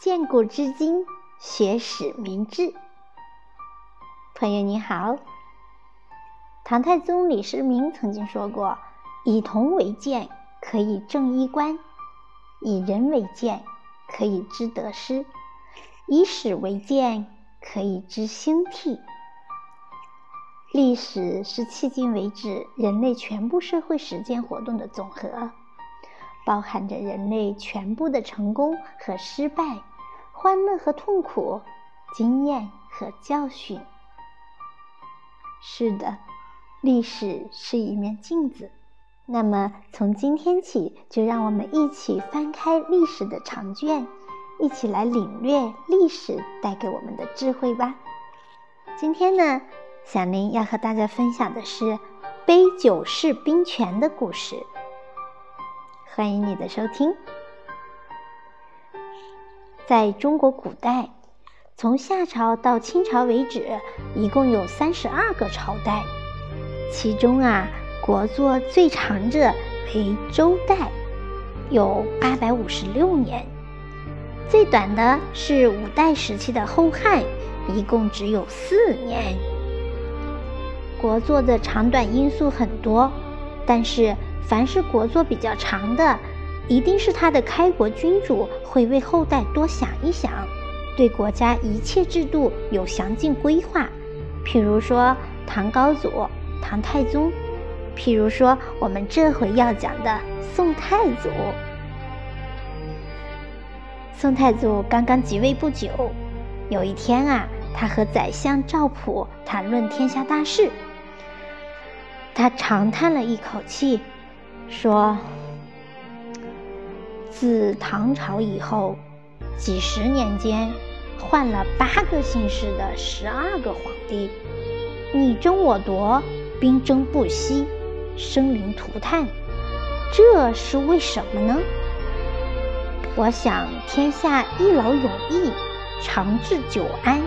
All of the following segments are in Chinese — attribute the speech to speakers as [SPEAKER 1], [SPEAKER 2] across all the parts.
[SPEAKER 1] 见古知今，学史明智。朋友你好，唐太宗李世民曾经说过：“以铜为鉴，可以正衣冠；以人为鉴，可以知得失；以史为鉴，可以知兴替。”历史是迄今为止人类全部社会实践活动的总和。包含着人类全部的成功和失败、欢乐和痛苦、经验和教训。是的，历史是一面镜子。那么，从今天起，就让我们一起翻开历史的长卷，一起来领略历史带给我们的智慧吧。今天呢，小林要和大家分享的是杯酒释兵权的故事。欢迎你的收听。在中国古代，从夏朝到清朝为止，一共有三十二个朝代，其中啊，国祚最长者为周代，有八百五十六年；最短的是五代时期的后汉，一共只有四年。国祚的长短因素很多，但是。凡是国祚比较长的，一定是他的开国君主会为后代多想一想，对国家一切制度有详尽规划。譬如说唐高祖、唐太宗，譬如说我们这回要讲的宋太祖。宋太祖刚刚即位不久，有一天啊，他和宰相赵普谈论天下大事，他长叹了一口气。说，自唐朝以后，几十年间换了八个姓氏的十二个皇帝，你争我夺，兵争不息，生灵涂炭，这是为什么呢？我想天下一劳永逸，长治久安，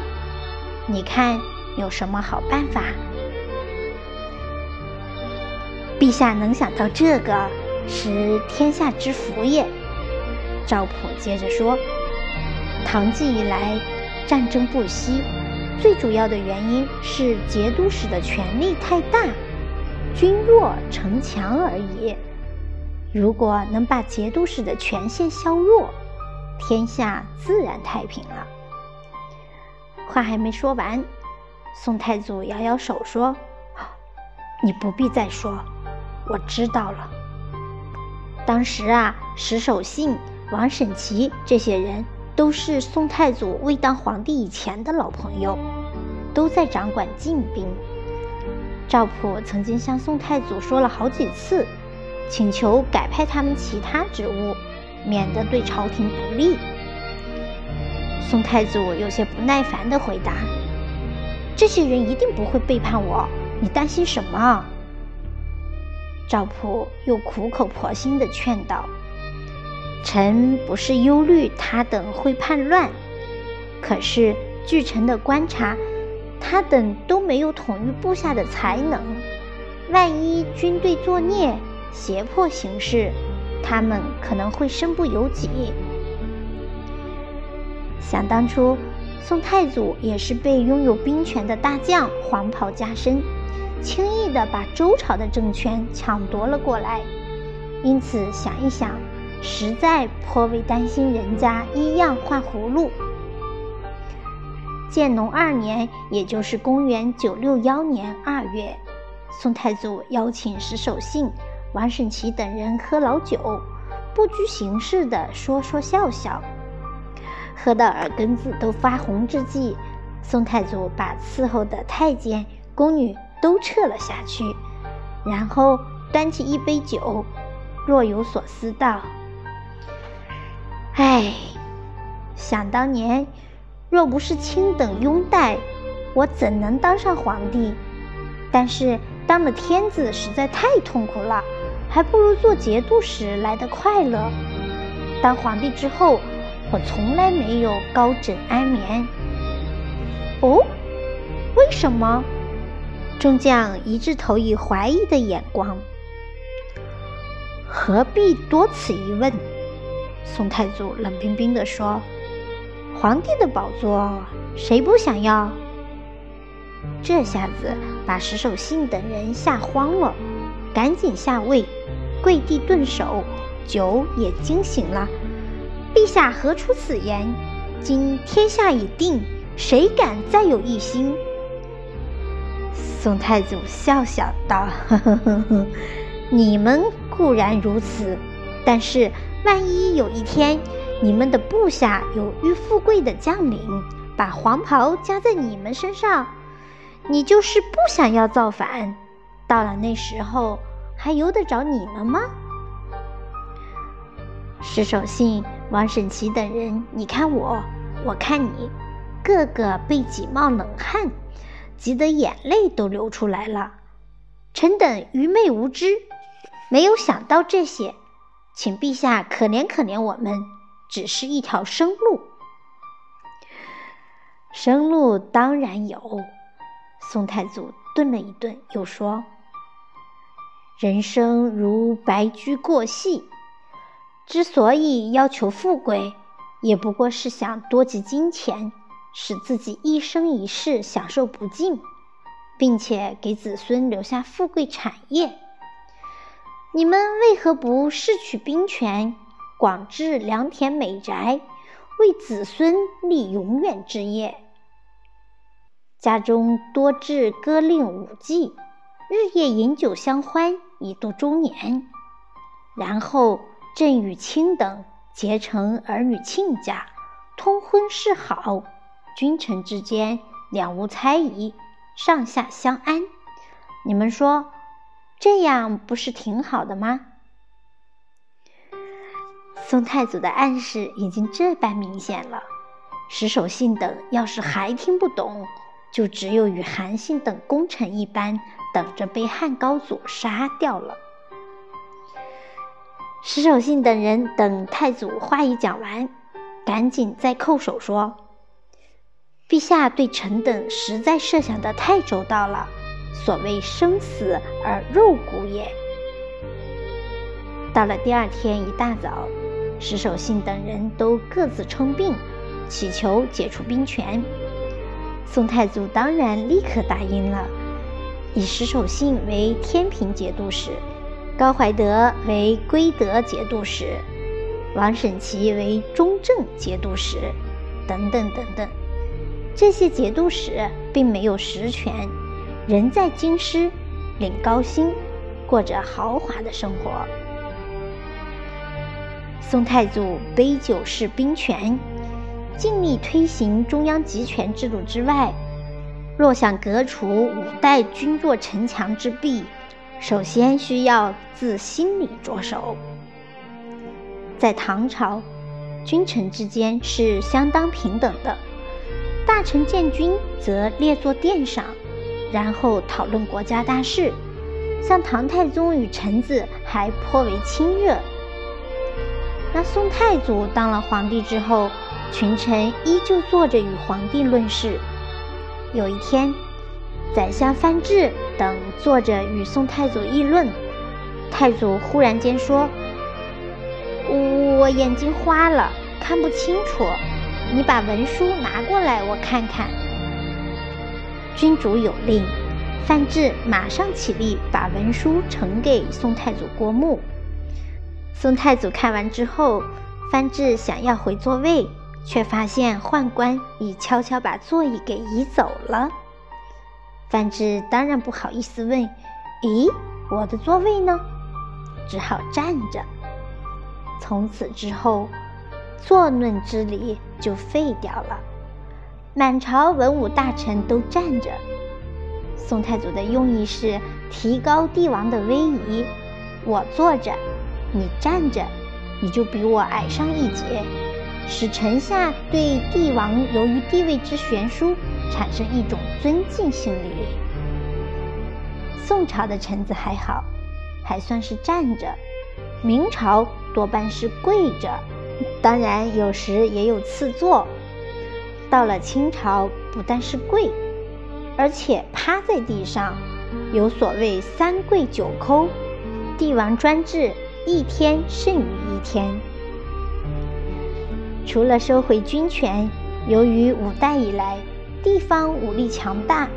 [SPEAKER 1] 你看有什么好办法？陛下能想到这个，是天下之福也。赵普接着说：“唐继以来，战争不息，最主要的原因是节度使的权力太大，君弱城强而已。如果能把节度使的权限削弱，天下自然太平了。”话还没说完，宋太祖摇摇手说：“你不必再说。”我知道了。当时啊，石守信、王审琦这些人都是宋太祖未当皇帝以前的老朋友，都在掌管禁兵。赵普曾经向宋太祖说了好几次，请求改派他们其他职务，免得对朝廷不利。宋太祖有些不耐烦地回答：“这些人一定不会背叛我，你担心什么？”赵普又苦口婆心地劝道：“臣不是忧虑他等会叛乱，可是据臣的观察，他等都没有统御部下的才能。万一军队作孽，胁迫行事，他们可能会身不由己。想当初，宋太祖也是被拥有兵权的大将黄袍加身。”轻易的把周朝的政权抢夺了过来，因此想一想，实在颇为担心人家一样换葫芦。建隆二年，也就是公元九六幺年二月，宋太祖邀请石守信、王审琦等人喝老酒，不拘形式的说说笑笑。喝到耳根子都发红之际，宋太祖把伺候的太监、宫女。都撤了下去，然后端起一杯酒，若有所思道：“哎，想当年，若不是卿等拥戴，我怎能当上皇帝？但是当了天子实在太痛苦了，还不如做节度使来得快乐。当皇帝之后，我从来没有高枕安眠。哦，为什么？”众将一致投以怀疑的眼光。何必多此一问？宋太祖冷冰冰地说：“皇帝的宝座，谁不想要？这下子把石守信等人吓慌了，赶紧下位，跪地顿首，酒也惊醒了。陛下何出此言？今天下已定，谁敢再有异心？宋太祖笑笑道：“呵呵呵呵，你们固然如此，但是万一有一天你们的部下有遇富贵的将领，把黄袍加在你们身上，你就是不想要造反，到了那时候还由得着你们吗？”石守信、王审琦等人，你看我，我看你，个个背脊冒冷汗。急得眼泪都流出来了。臣等愚昧无知，没有想到这些，请陛下可怜可怜我们，只是一条生路。生路当然有。宋太祖顿了一顿，又说：“人生如白驹过隙，之所以要求富贵，也不过是想多积金钱。”使自己一生一世享受不尽，并且给子孙留下富贵产业。你们为何不试取兵权，广置良田美宅，为子孙立永远之业？家中多置歌令舞伎，日夜饮酒相欢，以度中年。然后朕与卿等结成儿女亲家，通婚示好。君臣之间两无猜疑，上下相安。你们说这样不是挺好的吗？宋太祖的暗示已经这般明显了，石守信等要是还听不懂，就只有与韩信等功臣一般，等着被汉高祖杀掉了。石守信等人等太祖话一讲完，赶紧再叩首说。陛下对臣等实在设想的太周到了，所谓生死而肉骨也。到了第二天一大早，石守信等人都各自称病，祈求解除兵权。宋太祖当然立刻答应了，以石守信为天平节度使，高怀德为归德节度使，王审琦为中正节度使，等等等等。这些节度使并没有实权，人在京师领高薪，过着豪华的生活。宋太祖杯酒释兵权，尽力推行中央集权制度之外，若想革除五代君弱臣强之弊，首先需要自心里着手。在唐朝，君臣之间是相当平等的。大臣见君，则列坐殿上，然后讨论国家大事。像唐太宗与臣子还颇为亲热。那宋太祖当了皇帝之后，群臣依旧坐着与皇帝论事。有一天，宰相范质等坐着与宋太祖议论，太祖忽然间说：“我眼睛花了，看不清楚。”你把文书拿过来，我看看。君主有令，范质马上起立，把文书呈给宋太祖过目。宋太祖看完之后，范质想要回座位，却发现宦官已悄悄把座椅给移走了。范质当然不好意思问：“咦，我的座位呢？”只好站着。从此之后。坐论之礼就废掉了，满朝文武大臣都站着。宋太祖的用意是提高帝王的威仪，我坐着，你站着，你就比我矮上一截，使臣下对帝王由于地位之悬殊产生一种尊敬心理。宋朝的臣子还好，还算是站着；明朝多半是跪着。当然，有时也有赐座。到了清朝，不但是跪，而且趴在地上，有所谓“三跪九叩”，帝王专制，一天胜于一天。除了收回军权，由于五代以来地方武力强大，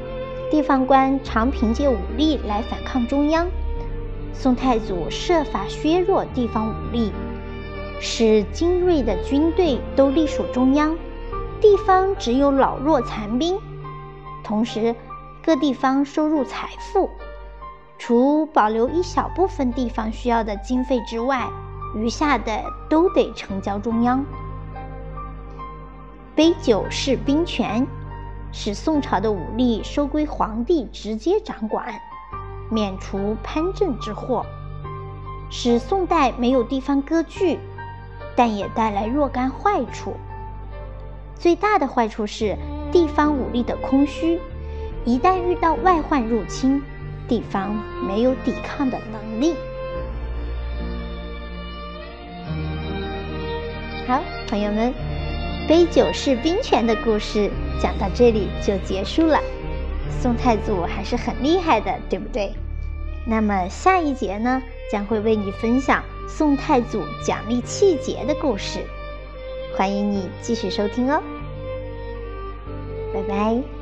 [SPEAKER 1] 地方官常凭借武力来反抗中央。宋太祖设法削弱地方武力，使精锐的军队都隶属中央，地方只有老弱残兵。同时，各地方收入财富，除保留一小部分地方需要的经费之外，余下的都得呈交中央。杯酒释兵权，使宋朝的武力收归皇帝直接掌管。免除藩镇之祸，使宋代没有地方割据，但也带来若干坏处。最大的坏处是地方武力的空虚，一旦遇到外患入侵，地方没有抵抗的能力。好，朋友们，杯酒释兵权的故事讲到这里就结束了。宋太祖还是很厉害的，对不对？那么下一节呢，将会为你分享宋太祖奖励气节的故事，欢迎你继续收听哦，拜拜。